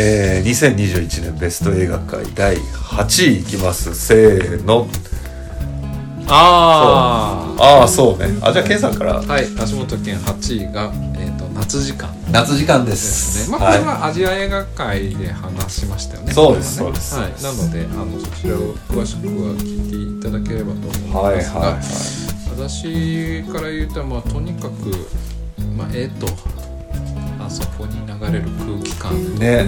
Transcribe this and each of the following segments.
えー、2021年ベスト映画界第8位いきます。せーの。あああそうね。あじゃあケンさんから。あはい。橋本健8位が、えー、と夏時間。夏時間でですすね。まあこれはアジア映画界で話しましたよね。そうですそうはい、なのであのそちらを詳しくは聞いていただければと思はいいますが、はいはい。私から言うと、まあ、とにかく、まあ、絵とあそこに流れる空気感。ね。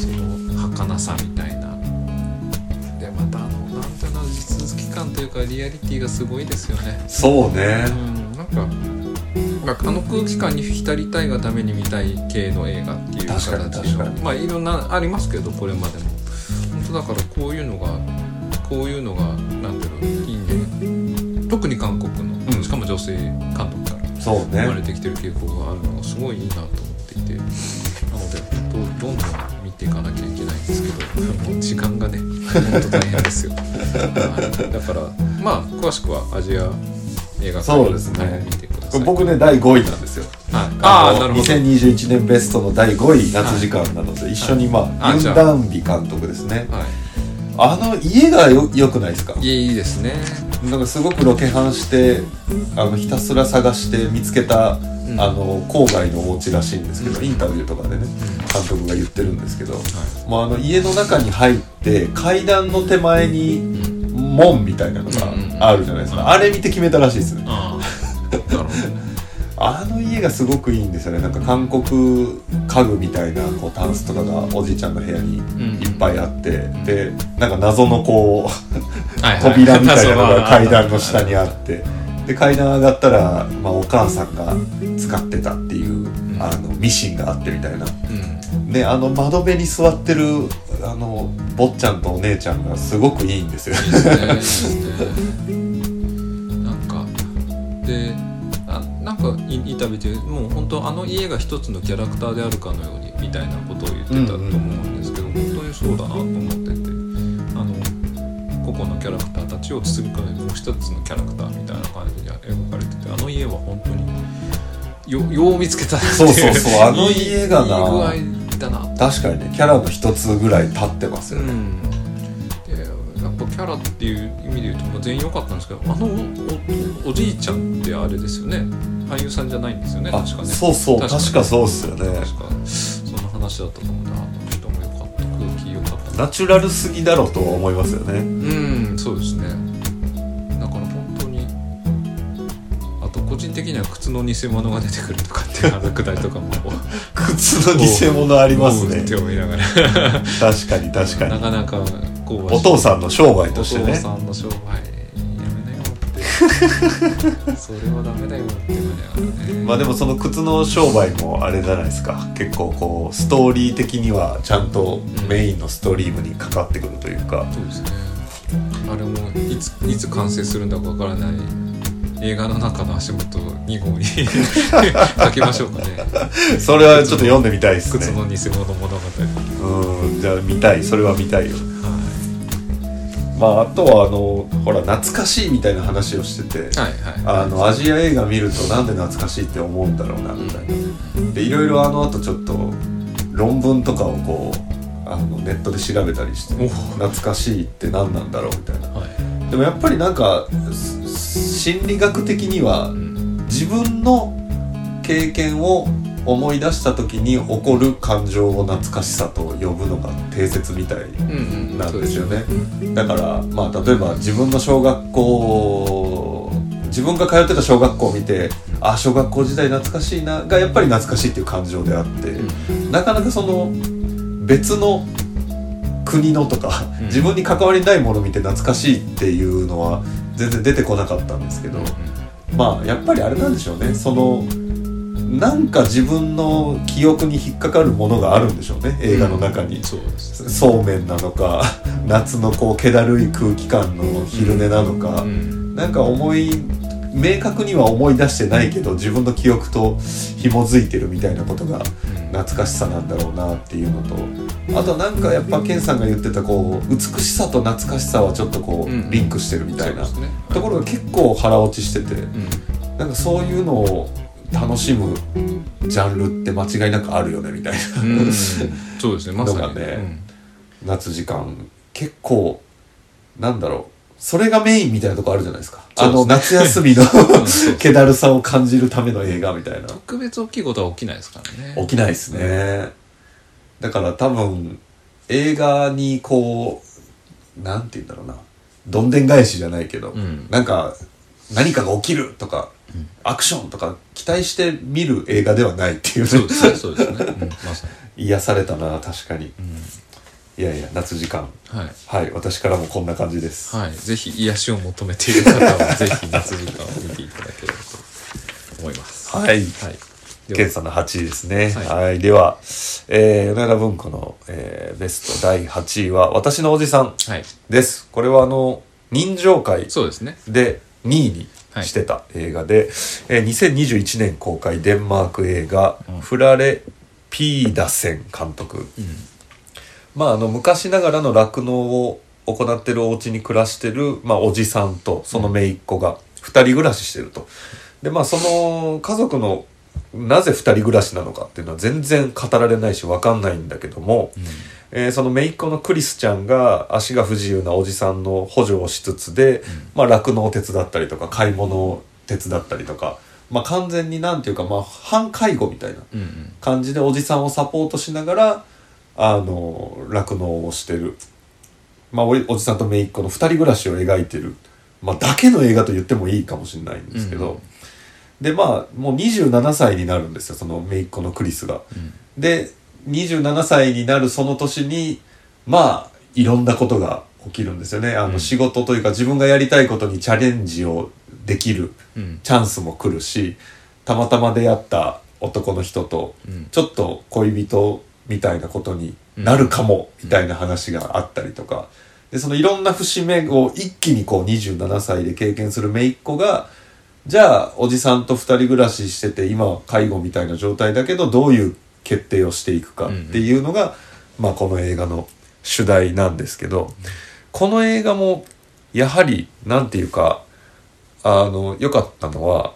その儚さみたいな。でまたあのなんていうの地続き感というかリアリティがすごいですよね。そうね。うんなんか、まあ、あの空気感に浸りたいがために見たい系の映画っていう形のまあいろんなありますけどこれまでも。本当だからこういうのがこういうのがなんていうのいいね。特に韓国の、うん。しかも女性監督からそう生まれねてきてる傾向があるのがすごいいいなとなのでどんどん見ていかなきゃいけないんですけどもう時間がね本当大変ですよ、はい、だからまあ詳しくはアジア映画そうですね。はい見てください。僕ね第5位なんですよ。はい、あのああなるほど2021年ベストの第5位夏時間なので一緒にまあユン・ダンビ監督ですね。はあの家がよよくないですか？い、いいいいですね。なんかすごくロケハンしてあのひたすら探して見つけた、ん。あの郊外のお家らしいんですけど、うん。インタビューとかでね監督が言ってるんですけど、はもうあの家の中に入って階段の手前に門みたいなのがあるじゃないですか、うん。あれ見て決めたらしいですね。あの家がすごくいいんですよね。なんか韓国家具みたいなこうタンスとかがおじいちゃんの部屋にいっぱいあって、でなんか謎のこう 扉みたいなのが 階段の下にあってで階段上がったら、まあ、お母さんが使ってたっていうあのミシンがあってみたいな。うん。であの窓辺に座ってるあの坊ちゃんとお姉ちゃんがすごくいいんですよ。いいでなんかであなんかインタビューでもう本当あの家が一つのキャラクターであるかのようにみたいなことを言ってたと思うんですけど、本当にそうだなと思って個々のキャラクターたちを包み込んでもう一つのキャラクターみたいな感じで描かれててあの家は本当によよう見つけたなっていそうそうそうあの 家がないい具合だな。確かにねキャラの一つぐらい立ってますよね、うん、でやっぱキャラっていう意味で言うと、まあ、全員良かったんですけどあのおおじいちゃんってあれですよね。俳優さんじゃないんですよねあ確かね。そうそう確かそうっすよね。確か。その話だったと思うんだあの人も良かナチュラルすぎだろうとは思いますよね。うんそうですね。だから本当にあと個人的には靴の偽物が出てくるとかっていうくだりとかも 靴の偽物ありますね。手を見ながら。確かに確かに。なかなかこうお父さんの商売としておね父さんの商売それはダメだよってまあでもその靴の商売もあれじゃないですか。結構こうストーリー的にはちゃんとメインのストリームにかかってくるというか、そうですね。あれもいついつ完成するんだかわからない。映画の中の足元2号に 書きましょうかね。それはちょっと読んでみたいですね。靴の偽物物語。うん。じゃあ見たい。それは見たいよ。はまああとはあのほら懐かしいみたいな話をしてて、いはいはい。あのアジア映画見るとなんで懐かしいって思うんだろうなみたいな。でいろいろあの後ちょっと論文とかをこうあのネットで調べたりしてお。懐かしいって何なんだろうみたいな。はい。でもやっぱりなんかす心理学的にはうん。自分の経験を思い出した時に起こる感情を懐かしさと呼ぶのが定説みたいなんですよね。だからまあ例えば自分の小学校自分が通ってた小学校を見てあ小学校時代懐かしいながやっぱり懐かしいっていう感情であって、うん。なかなかその別の国のとか、うん。自分に関わりないものを見て懐かしいっていうのは全然出てこなかったんですけど、まあやっぱりあれなんでしょうね。そのなんか自分の記憶に引っかかるものがあるんでしょうね映画の中に、そうですそうめんなのか 夏のこう気だるい空気感の昼寝なのか、うん。なんか思い明確には思い出してないけど自分の記憶と紐づいてるみたいなことが懐かしさなんだろうなっていうのと。あとなんかやっぱケンさんが言ってたこう美しさと懐かしさはちょっとこう、うん。リンクしてるみたいなところが結構腹落ちしてて。うん。なんかそういうのを楽しむジャンルって間違いなくあるよねみたいな、うん。そうですねまさに。のがね夏時間結構なんだろう。それがメインみたいなとこあるじゃないですか。あの夏休みの 気だるさを感じるための映画みたいな。特別大きいことは起きないですからね。起きないですね、だから多分映画にこうなんて言うんだろうな。どんでん返しじゃないけど、うん。なんか何かが起きるとか、アクションとか期待して見る映画ではないっていうねそうですねそうですね、うん、まさに、癒されたな確かにうん、いやいや夏時間はいはい私からもこんな感じです、はい、ぜひ癒しを求めている方はぜひ夏時間を見ていただければと思います。はいはい。ではケンさんの8位ですね。は。はいいでは、えー、米田文庫の、えーベスト第8位は、私のおじさんはい。です。これはあの、人情会そうですね。で2位にしてた映画で、えー2021年公開デンマーク映画、うんフラレ・ピーダセン監督。うん。まあ、あの、昔ながらの酪農を行ってるお家に暮らしてる、まあ、おじさんとその姪っ子が二人暮らししてると。で、まあ、その家族のなぜ二人暮らしなのかっていうのは全然語られないし分かんないんだけども、えーその姪っ子のクリスちゃんが足が不自由なおじさんの補助をしつつで、まあ、酪農を手伝ったりとか買い物を手伝ったりとか、まあ、完全になんていうか、まあ、半介護みたいなうんうん。感じでおじさんをサポートしながらあの酪農をしてる、まあ、おいおじさんと姪っ子の2人暮らしを描いてる、まあ、だけの映画と言ってもいいかもしれないんですけど、うんでまあもう27歳になるんですよその姪っ子のクリスが。うん。で27歳になるその年にまあいろんなことが起きるんですよねあうんの仕事というか自分がやりたいことにチャレンジをできるうん。チャンスも来るしたまたま出会った男の人とうん。ちょっと恋人みたいなことになるかもみたいな話があったりとかでそのいろんな節目を一気にこう27歳で経験する姪っ子がじゃあおじさんと二人暮らししてて今は介護みたいな状態だけどどういう決定をしていくかっていうのが、まあ、この映画の主題なんですけどこの映画もやはりなんていうかあの良かったのは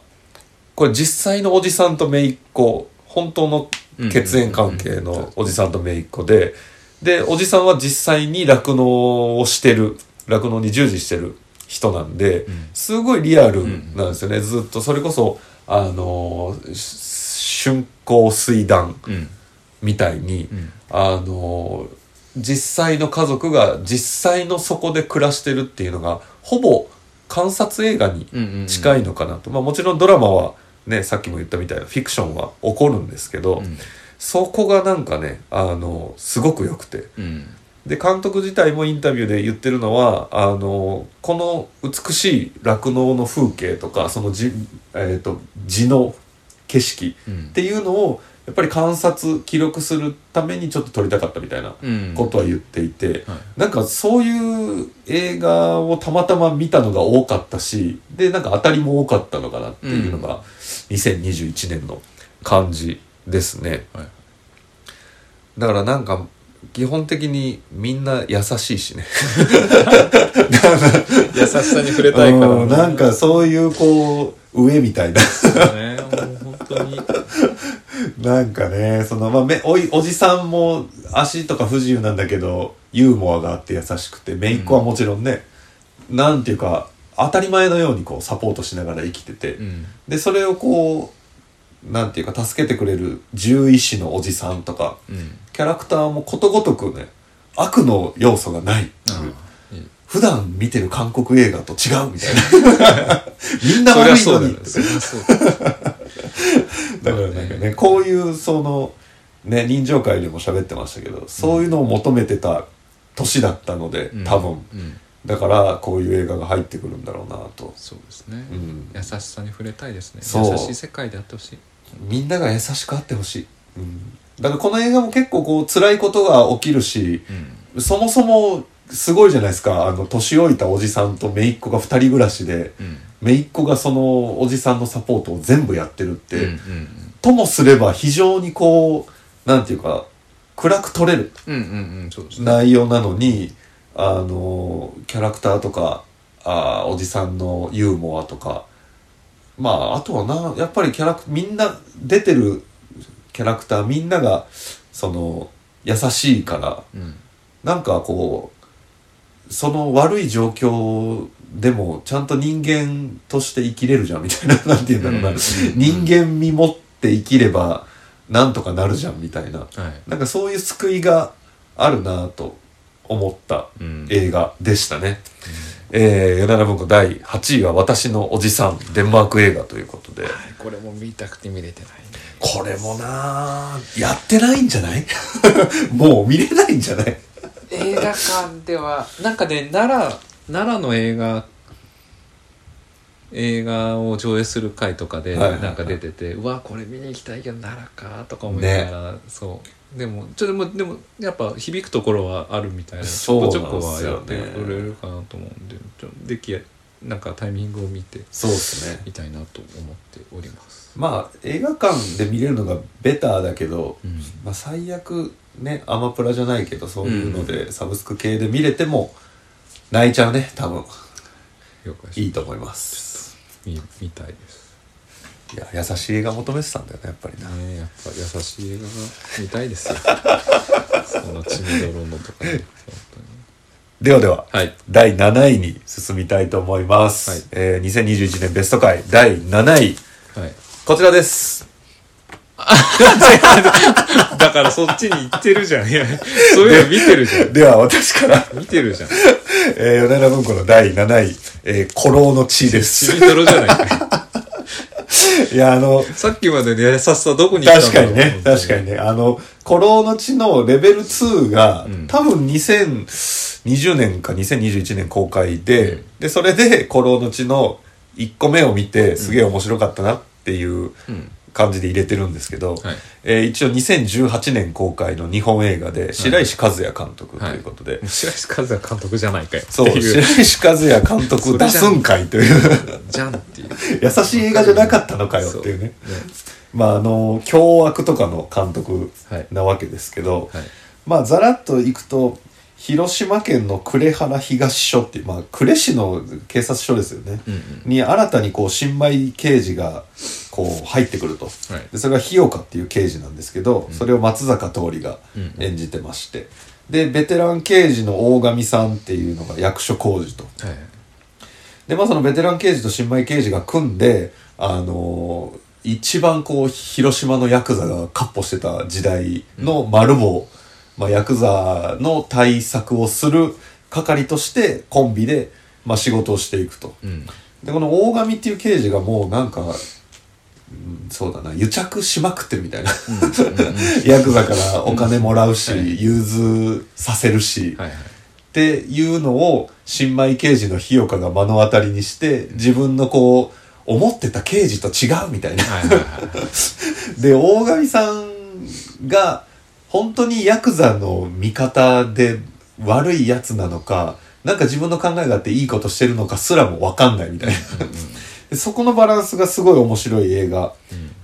これ実際のおじさんと姪っ子本当の血縁関係のおじさんと姪っ子ででおじさんは実際に酪農をしてる酪農に従事してる人なんでうん。すごいリアルなんですよね。ずっとそれこそあのし春光水団うん。みたいにうん。あの実際の家族が実際のそこで暮らしてるっていうのがほぼ観察映画に。近いのかなと、まあもちろんドラマはねさっきも言ったみたいなフィクションは起こるんですけど、うん。そこがなんかねあのすごく良くてうん。で監督自体もインタビューで言ってるのはあのこの美しい酪農の風景とかその地,、えー、と地の景色うん。っていうのをやっぱり観察記録するためにちょっと撮りたかったみたいなうん。ことは言っていて、はい。なんかそういう映画をたまたま見たのが多かったしでなんか当たりも多かったのかなっていうのが2021年の感じですね。はい。だからなんか基本的にみんな優しいしね。優しさに触れたいから。うん。なんかそういうこう上みたいな当に。なんかねそのまあめおいおじさんも足とか不自由なんだけどユーモアがあって優しくて姪っ子はもちろんね、なんていうか当たり前のようにこうサポートしながら生きてて、うん。でそれをこうなんていうか助けてくれる獣医師のおじさんとかうん。キャラクターもことごとくね悪の要素がないっていう普段見てる韓国映画と違うみたいな みんな悪いのにゃそりゃそうだよ。だからなんかねこういうそのね臨場会でも喋ってましたけどそういうのを求めてた年だったのでうん多分うん。だからこういう映画が入ってくるんだろうなと、そうですね。うん、優しさに触れたいですね。優しい世界であってほしい。みんなが優しくあってほしい、うん、だからこの映画も結構こう辛いことが起きるしうん。そもそもすごいじゃないですかあの年老いたおじさんと姪っ子が2人暮らしでうん。姪っ子がそのおじさんのサポートを全部やってるって、うん。うん。ともすれば非常にこうなんていうか暗く撮れるうん。うん。うん。そうですね。内容なのにあのキャラクターとかあーおじさんのユーモアとかまああとはなやっぱりキャラクみんな出てるキャラクターみんながその優しいからうんなんかこうその悪い状況でもちゃんと人間として生きれるじゃんみたいな なんて言うんだろうな、うん。人間味持って生きればなんとかなるじゃんみたいな。はい。なんかそういう救いがあるなと思ったうん。映画でしたね。えー、米田文庫第8位は私のおじさんデンマーク映画ということで。これも見たくて見れてないね。これもなあやってないんじゃない？もう見れないんじゃない？映画館ではなんかね奈良奈良の映画映画を上映する回とかでなんか出てて、うわこれ見に行きたいけど奈良かとか思いながら、そう。でもちょっとでもでもやっぱ響くところはあるみたいなちょこちょこはやってくれるかなと思うんでちょできやなんかタイミングを見てそうですね。みたいなと思っております。まあ映画館で見れるのがベターだけど、うん。まあ、最悪ねアマプラじゃないけどそういうので、サブスク系で見れても泣いちゃうね多分。了解。しいいと思います。見見たいです。いや優しい映画求めてたんだよねやっぱりな、ねやっぱ優しい映画が見たいですよ。その血みどろのとかね本ではでは、当にはい第7位に進みたいと思います、はい。えー2021年ベスト回第7位はいこちらです だからそっちに行ってるじゃん。いやそういうの見てるじゃん。では私から、見てるじゃん。えー、米田文庫の第7位「えー、古老の地」です。じゃないか。いやあのさっきまでの優しさどこに行った確かにね。確かにね。あの「古老の地」のレベル2が、うん。多分2020年か2021年公開で、うん。でそれで「古老の地」の1個目を見てすげえ面白かったなっていううん感じで入れてるんですけど、はい。えー一応2018年公開の日本映画で白石和也監督ということで、白石和也監督じゃないかよ。そう白石和也監督出すんかいという。じゃんっていう。優しい映画じゃなかったのかよっていうね。まああの凶悪とかの監督はい。なわけですけど、はい。まあざらっといくと広島県の呉原東署っていう、まあ、呉市の警察署ですよね、うんうん。に新たにこう新米刑事がこう入ってくると、はい。でそれが日岡っていう刑事なんですけど、うん。それを松坂桃李がうん演じてまして、でベテラン刑事の大神さんっていうのが役所広司と。はい。でまあそのベテラン刑事と新米刑事が組んであのー一番こう広島のヤクザが闊歩してた時代の丸棒、まあ、ヤクザの対策をする係としてコンビで、まあ、仕事をしていくと。うん。でこの大神っていう刑事がもうなんか、うんそうだな。癒着しまくってるみたいな。ヤクザからお金もらうし、はい融通させるし、はいはいっていうのを新米刑事の日岡が目の当たりにして自分のこう思ってた刑事と違うみたいな。で大神さんが本当にヤクザの味方で悪いやつなのかなんか自分の考えがあっていいことしてるのかすらも分かんないみたいな。でそこのバランスがすごい面白い映画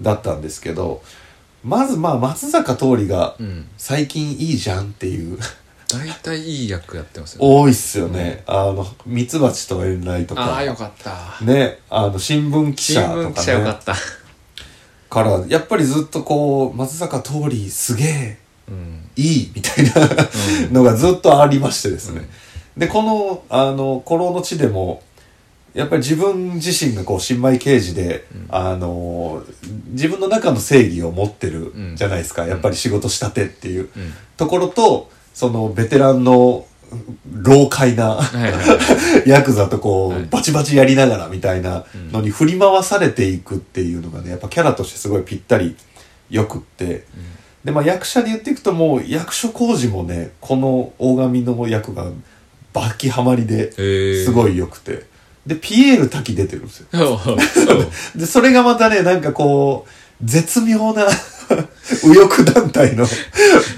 だったんですけどまずまあ松坂桃李がうんうん最近いいじゃんっていう大体いい役やってますよね多いっすよね。あの、ミツバチと遠雷とか。ああよかったね、あの、新聞記新者と聞記かね。者よかったから、やっぱりずっとこう、松坂桃李すげえ、うんいい、みたいなのがずっとありましてですね。で、この、あの、古老の地でも、やっぱり自分自身がこう、新米刑事で、うん。あの、自分の中の正義を持ってるうん。じゃないですか。やっぱり仕事したてっていう。うん。ところと、その、ベテランの、老快な、はいはい。は いヤクザとこう、はい。バチバチやりながらみたいなのに振り回されていくっていうのがねやっぱキャラとしてすごいぴったりよくって。でまあ役者で言っていくともう役所広司もねこの大神の役がバキハマりですごい良くてでピエール滝出てるんですよ。でそれがまたねなんかこう絶妙な 右翼団体の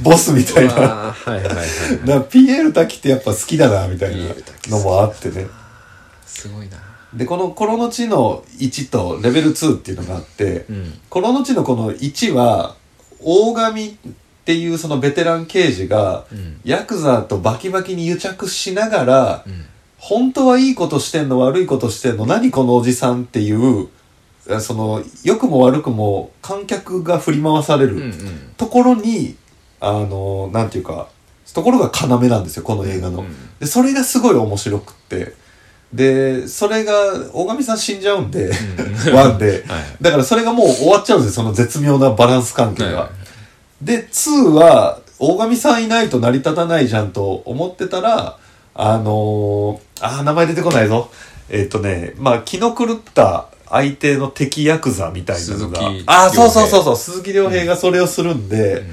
ボスみたいな。はいはいはいピエール滝ってやっぱ好きだなみたいなのもあってね。すごいな。でこの「コロの地」の1とレベル2っていうのがあってうん「コロの地」のこの1は大神っていうそのベテラン刑事がうん。ヤクザとバキバキに癒着しながらうん本当はいいことしてんの悪いことしてんの何このおじさんっていうあその良くも悪くも観客が振り回される、うんうん。ところにあのなんていうかところが要なんですよこの映画の、うんでそれがすごい面白くって。でそれが大神さん死んじゃうんで、ワンで。はいだからそれがもう終わっちゃうんですよその絶妙なバランス関係が、はいはいで2は大神さんいないと成り立たないじゃんと思ってたらあのー、あー名前出てこないぞ。えっ、とねまあ気の狂った相手の敵ヤクザみたいなのが。ああそうそうそう亮そう。鈴木亮平がそれをするんで、ん。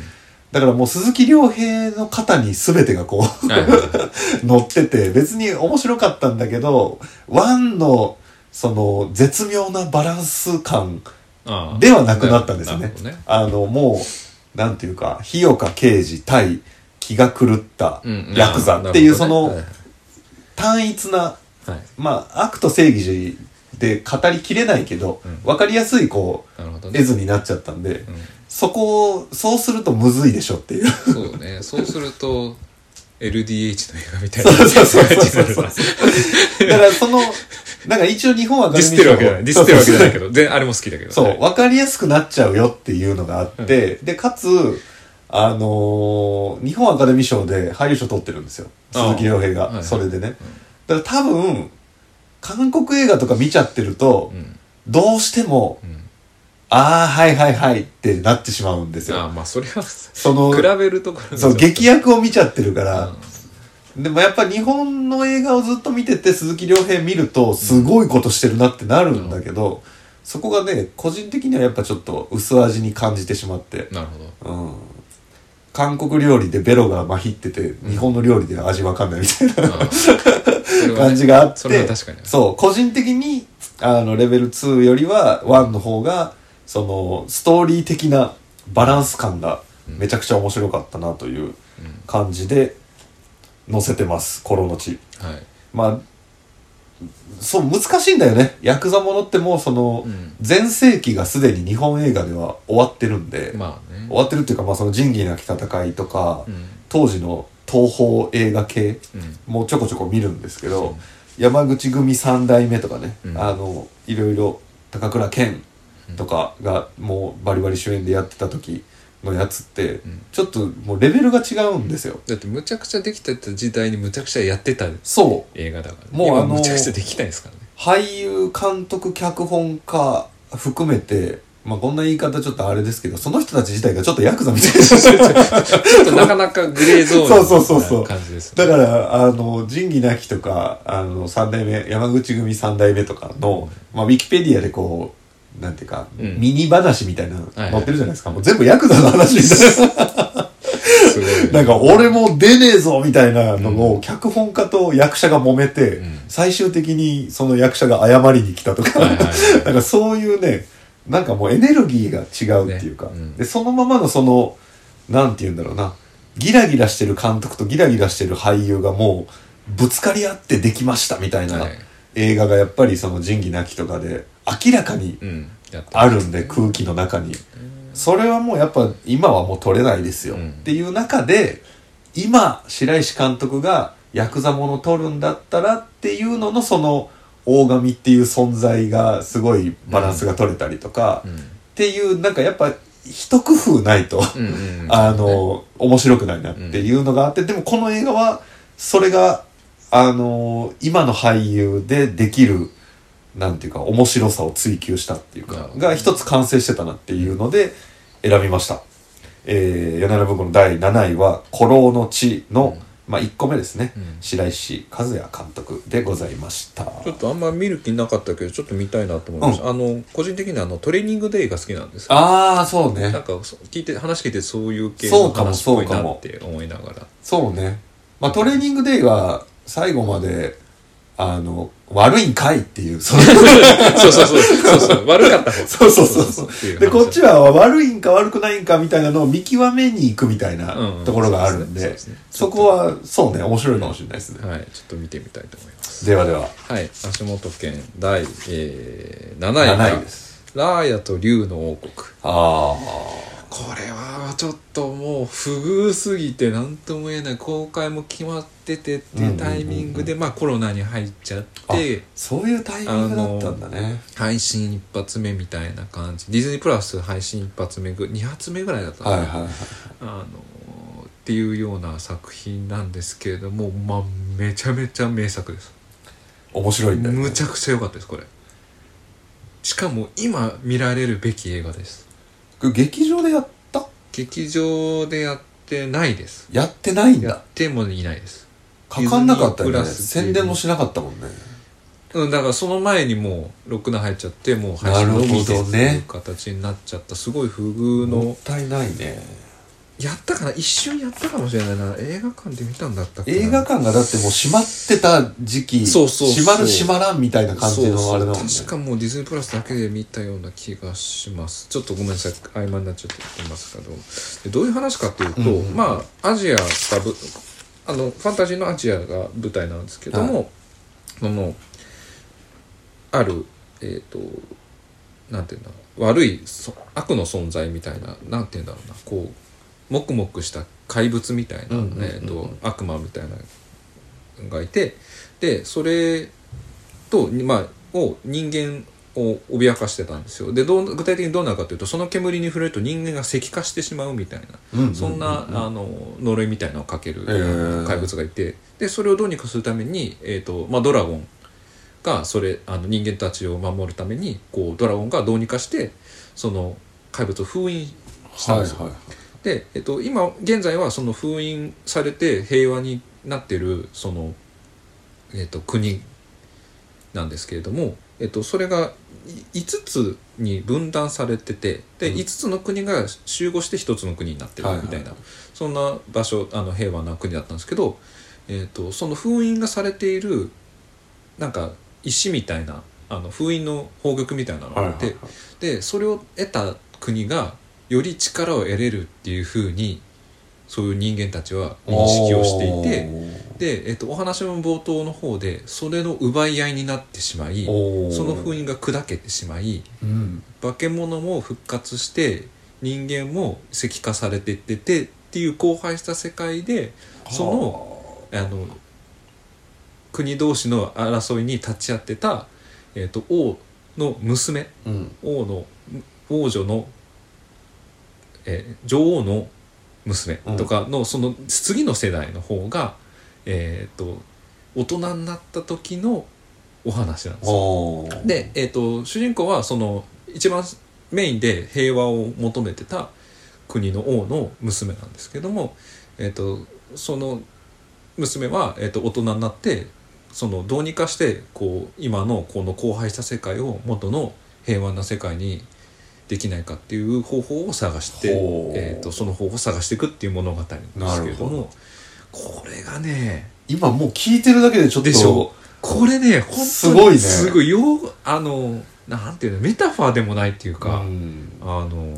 だからもう鈴木亮平の肩に全てがこう 乗ってて別に面白かったんだけどワンのその絶妙なバランス感ああではなくなったんですよね。なるほどね。あのもうなんていうか日岡刑事対気が狂ったうんヤクザっていうその単一なほどねまあ悪と正義で語りきれないけどうん。分かりやすいこうね。絵図になっちゃったんでうん。そこをそうするとむずいでしょっていう。そうね。そうすると LDH の映画みたいそうなそうそうそうそう。になるなだからそのなんか一応日本アカディスってるわけじゃない。ディスってるわけじゃないけど。どであれも好きだけどそう、はい分かりやすくなっちゃうよっていうのがあって、で、かつ、あのー日本アカデミー賞で俳優賞取ってるんですよ。鈴木亮平が。はいはい。それでね。だから多分、韓国映画とか見ちゃってると、うん。どうしても、うん。ああ、はいはいはいってなってしまうんですああよ。まあそれはその、比べるところそう、劇薬を見ちゃってるから、うん。でもやっぱ日本の映画をずっと見てて鈴木亮平見るとすごいことしてるなってなるんだけど、そこがね個人的にはやっぱちょっと薄味に感じてしまって、なるほど。うん、韓国料理でベロがまひってて日本の料理で味わかんないみたいな、ああ。それはね感じがあってそれは確かに。そう個人的にあのレベル2よりは1の方がそのストーリー的なバランス感がめちゃくちゃ面白かったなという感じで載せてます「コロの地」はい。まあそう難しいんだよね。ヤクザものってもうそのうん。全盛期がすでに日本映画では終わってるんで、まあね。終わってるっていうか、まあ、その仁義なき戦いとか、うん。当時の東宝映画系うん。もちょこちょこ見るんですけど、う。ん山口組三代目とかね、うん。あのいろいろ高倉健とかがもうバリバリ主演でやってた時のやつって、ん。ちょっともうレベルが違うんですよ。だってむちゃくちゃできてた時代にむちゃくちゃやってた。そう。映画だから、ね、もうあの今むちゃくちゃできないですからね。俳優監督脚本家含めてまあこんな言い方ちょっとあれですけどその人たち自体がちょっとヤクザみたいな。ちょっとなかなかグレーゾーンそうそうそうそう。な感じですだからあの仁義なきとかあの三代目山口組三代目とかの、まあ、ウィキペディアでこうなんていうか、うん。ミニ話みたいなのはい載ってるじゃないですか、もう全部ヤクザの話みたいな。すごいなんか俺も出ねえぞみたいなのを脚本家と役者が揉めて、うん。最終的にその役者が謝りに来たとか、はいはいはい。なんかそういうねなんかもうエネルギーが違うっていうか、ねうん。でそのままのそのなんて言うんだろうな。ギラギラしてる監督とギラギラしてる俳優がもうぶつかり合ってできましたみたいなはい。映画がやっぱりその仁義なきとかで明らかにうんやってあるんで空気の中に。それはもうやっぱ今はもう撮れないですよ、うん。っていう中で今白石監督がヤクザもの撮るんだったらっていうののその大神っていう存在がすごいバランスが取れたりとか、うん。っていうなんかやっぱ一工夫ないと、うんうんうん。あの面白くないなっていうのがあって、でもこの映画はそれがあの今の俳優でできるなんていうか面白さを追求したっていうかが一つ完成してたなっていうので選びました。えー、柳原文庫の第7位は「古老の地の」まあ1個目ですね、うん。白石和也監督でございました。ちょっとあんま見る気なかったけどちょっと見たいなと思いました、あの個人的にはあのトレーニングデイが好きなんですよ。ああそうね。なんかそ聞いて話聞いてそういう系の話っぽいなって思いながら。そうね。まあトレーニングデイは最後まで、あの、悪いんかいっていう、そう。そうそうそうそう悪かった方。そうそうそうで、こっちは悪いんか悪くないんかみたいなのを見極めに行くみたいなところがあるんでそこは、そうね、面白いかもしれないですね。はい。ちょっと見てみたいと思います。ではでは、はい。足元県第、えー、7位が7位です。ラーヤと竜の王国。あこれはちょっともう不遇すぎて何とも言えない。公開も決まっててっていうタイミングで、まあコロナに入っちゃって。そういうタイミングだったんだね。配信一発目みたいな感じ。ディズニープラス配信一発目ぐ2発目ぐらいだったはいはいはい。あのっていうような作品なんですけれどもまあめちゃめちゃ名作です。面白いんだよ、ね、むちゃくちゃ良かったですこれ。しかも今見られるべき映画です劇場でやった？劇場でやってないです。やってないんやだってもいないです。かかんなかったよね。ディズニープラスっていう。宣伝もしなかったもんね。うんだからその前にもうロックダウン入っちゃってもう配信のみでってなるほどねいう形になっちゃった。すごい不遇の。もったいないねやったかな一瞬やったかもしれないな。映画館で見たんだったっけな。映画館がだってもう閉まってた時期そうそうそう。閉まる閉まらんみたいな感じのあれだもんね確かもうディズニープラスだけで見たような気がします。ちょっとごめんなさい。合間になっちゃってますけど。でどういう話かっていうと、うんうん。まあアジアがぶあのファンタジーのアジアが舞台なんですけども、そのあるえっ、となんていうんだ悪いそ悪の存在みたいななんていうんだろうな。こうもくもくした怪物みたいな、えー、と悪魔みたいなのがいてでそれと、まあ、を人間を脅かしてたんですよ。でどう具体的にどうなるかというとその煙に触れると人間が石化してしまうみたいなそんなあの呪いみたいなのをかける怪物がいてでそれをどうにかするために、えーとまあ、ドラゴンがそれあの人間たちを守るためにこうドラゴンがどうにかしてその怪物を封印したんですよ。はいはいで、えっと、今現在はその封印されて平和になってるその、えっと、国なんですけれども、えっと、それがい5つに分断されててで、うん。5つの国が集合して1つの国になってるみたいな、そんな場所あの平和な国だったんですけど、えっと、その封印がされているなんか石みたいなあの封印の宝玉みたいなのがあって、でそれを得た国がより力を得れるっていうふうにそういう人間たちは認識をしていてで、えっと、お話の冒頭の方でそれの奪い合いになってしまいその封印が砕けてしまいうん。化け物も復活して人間も石化されていっててっていう荒廃した世界でそのあの国同士の争いに立ち会ってた、えっと王の娘うん。王の王女の、えー女王の娘とかの、その次の世代の方が、えー、と大人になった時のお話なんですよ。で、えー、と主人公はその一番メインで平和を求めてた国の王の娘なんですけども、えー、とその娘は、えー、と大人になってそのどうにかしてこう今のこの荒廃した世界を元の平和な世界にできないかっていう方法を探して、えー、とその方法を探していくっていう物語なんですけれどもこれがね今もう聞いてるだけでちょっとでしょ。これね本当にすごいね。すごいようあのなんていうのメタファーでもないっていうか、うん。あの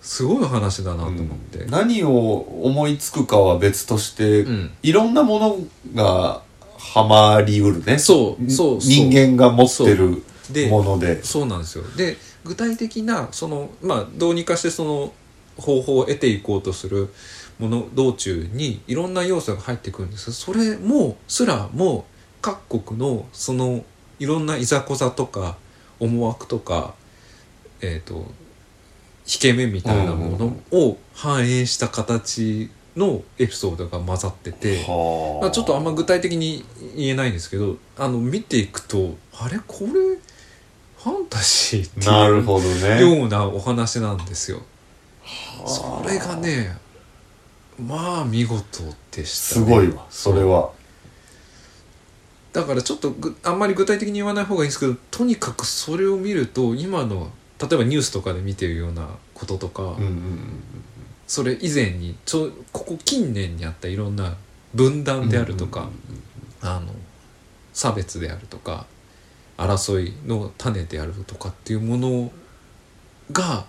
すごい話だなと思って、うん。何を思いつくかは別として、うん。いろんなものがハマりうるね。そうそうそう。人間が持ってるでもので。そうなんですよ。で具体的なそのまあどうにかしてその方法を得ていこうとするもの道中にいろんな要素が入ってくるんです。それもすらも各国のそのいろんないざこざとか思惑とかえっ、と引け目みたいなものを反映した形のエピソードが混ざってて、はまあ、ちょっとあんま具体的に言えないんですけどあの見ていくとあれこれファンタジーってなるいうほどね。ようなお話なんですよ。それがねまあ見事でした、ね、すごいわそれは。だからちょっとぐあんまり具体的に言わない方がいいんですけどとにかくそれを見ると今の例えばニュースとかで見てるようなこととか、うんうんそれ以前にちょここ近年にあったいろんな分断であるとか、あの差別であるとか争いの種であるとかっていうものが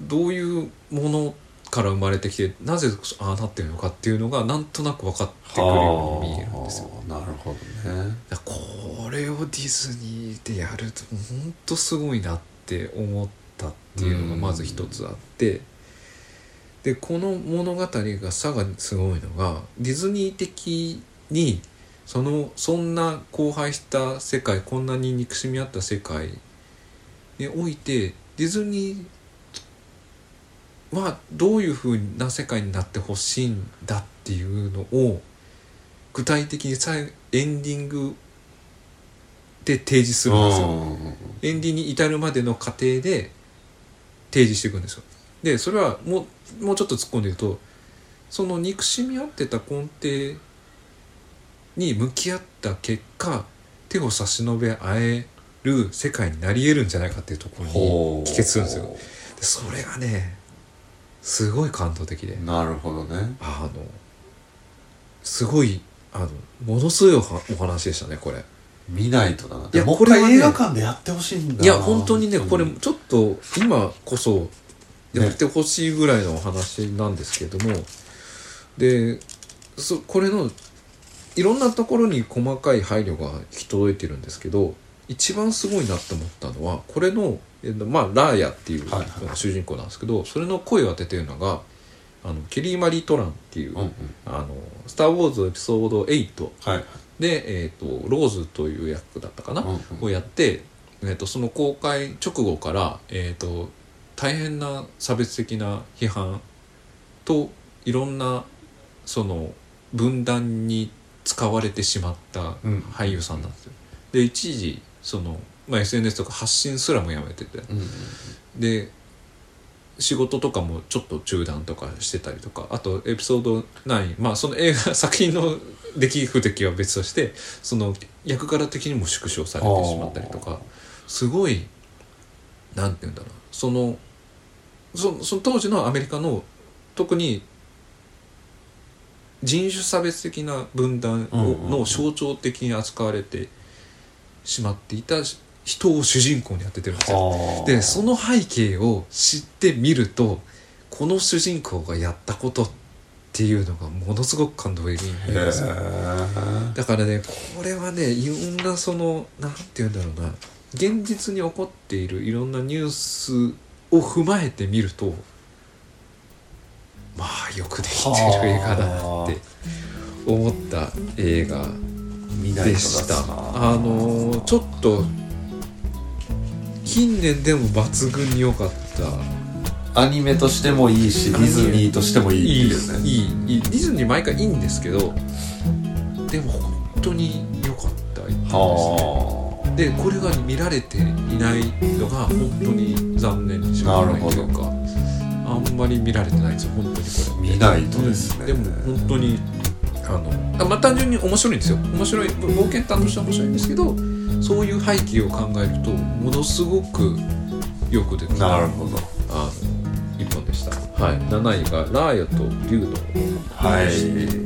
どういうものから生まれてきてなぜああなってるのかっていうのがなんとなく分かってくるように見えるんですよ。はあなるほどね。これをディズニーでやると本当すごいなって思ったっっていうのがまず一つあって、でこの物語がさがすごいのがディズニー的にそのそんな荒廃した世界こんなに憎しみ合った世界においてディズニーはどういうふうな世界になってほしいんだっていうのを具体的にエンディングで提示するんですよ。エンディに至るまでの過程で提示していくんですよ。でそれはもうもうちょっと突っ込んで言うとその憎しみ合ってた根底に向き合った結果手を差し伸べ合える世界になり得るんじゃないかっていうところに帰結するんですよ。でそれがねすごい感動的で。なるほどね。あのすごいあのものすごいお話でしたねこれ。見ないとだな。いやこれはね映画館でやってほしいんだいや本当にねこれうん。ちょっと今こそやってほしいぐらいのお話なんですけれども、でそこれのいろんなところに細かい配慮が行き届いてるんですけど一番すごいなって思ったのはこれの、えーまあ、ラーヤっていう主人公なんですけど、それの声を当ててるのがあのケリー・マリー・トランっていう「うんうん。あのスター・ウォーズ」エピソード8はいで、えー、とローズという役だったかな、うんうん。をやって、えー、とその公開直後から、えー、と大変な差別的な批判といろんなその分断に使われてしまったうん。俳優さんなんですよ。で一時その、まあ、SNS とか発信すらもやめてて。で仕事とかもちょっと中断とかしてたりとか。あとエピソード9まあその映画 作品の出来不出来は別としてその役柄的にも縮小されてしまったりとか。すごいなんて言うんだろう。そのそその当時のアメリカの特に人種差別的な分断の象徴的に扱われてしまっていた人を主人公に当ててるんですよ。はあ。でその背景を知ってみるとこの主人公がやったことっていうのがものすごく感動的に見えるんですだからねこれはねいろんなそのなんて言うんだろうな現実に起こっているいろんなニュースを踏まえてみるとまあよくできてる映画だなって思った映画でした。なあのーちょっと近年でも抜群に良かった。アニメとしてもいいしディズニーとしてもいいですね。いいいいディズニー毎回いいんですけどでも本当に良かったですね。でこれが見られていないのが本当に残念にしかないというか。あんまり見られてないんですよ本当にこれ。あ見ないとですね、うんでも本当にあのあまあ単純に面白いんですよ。面白い冒険探として面白いんですけどそういう背景を考えるとものすごくよく出てなるほど。あの一本でした。はい。7位が「ラーヤと竜のはい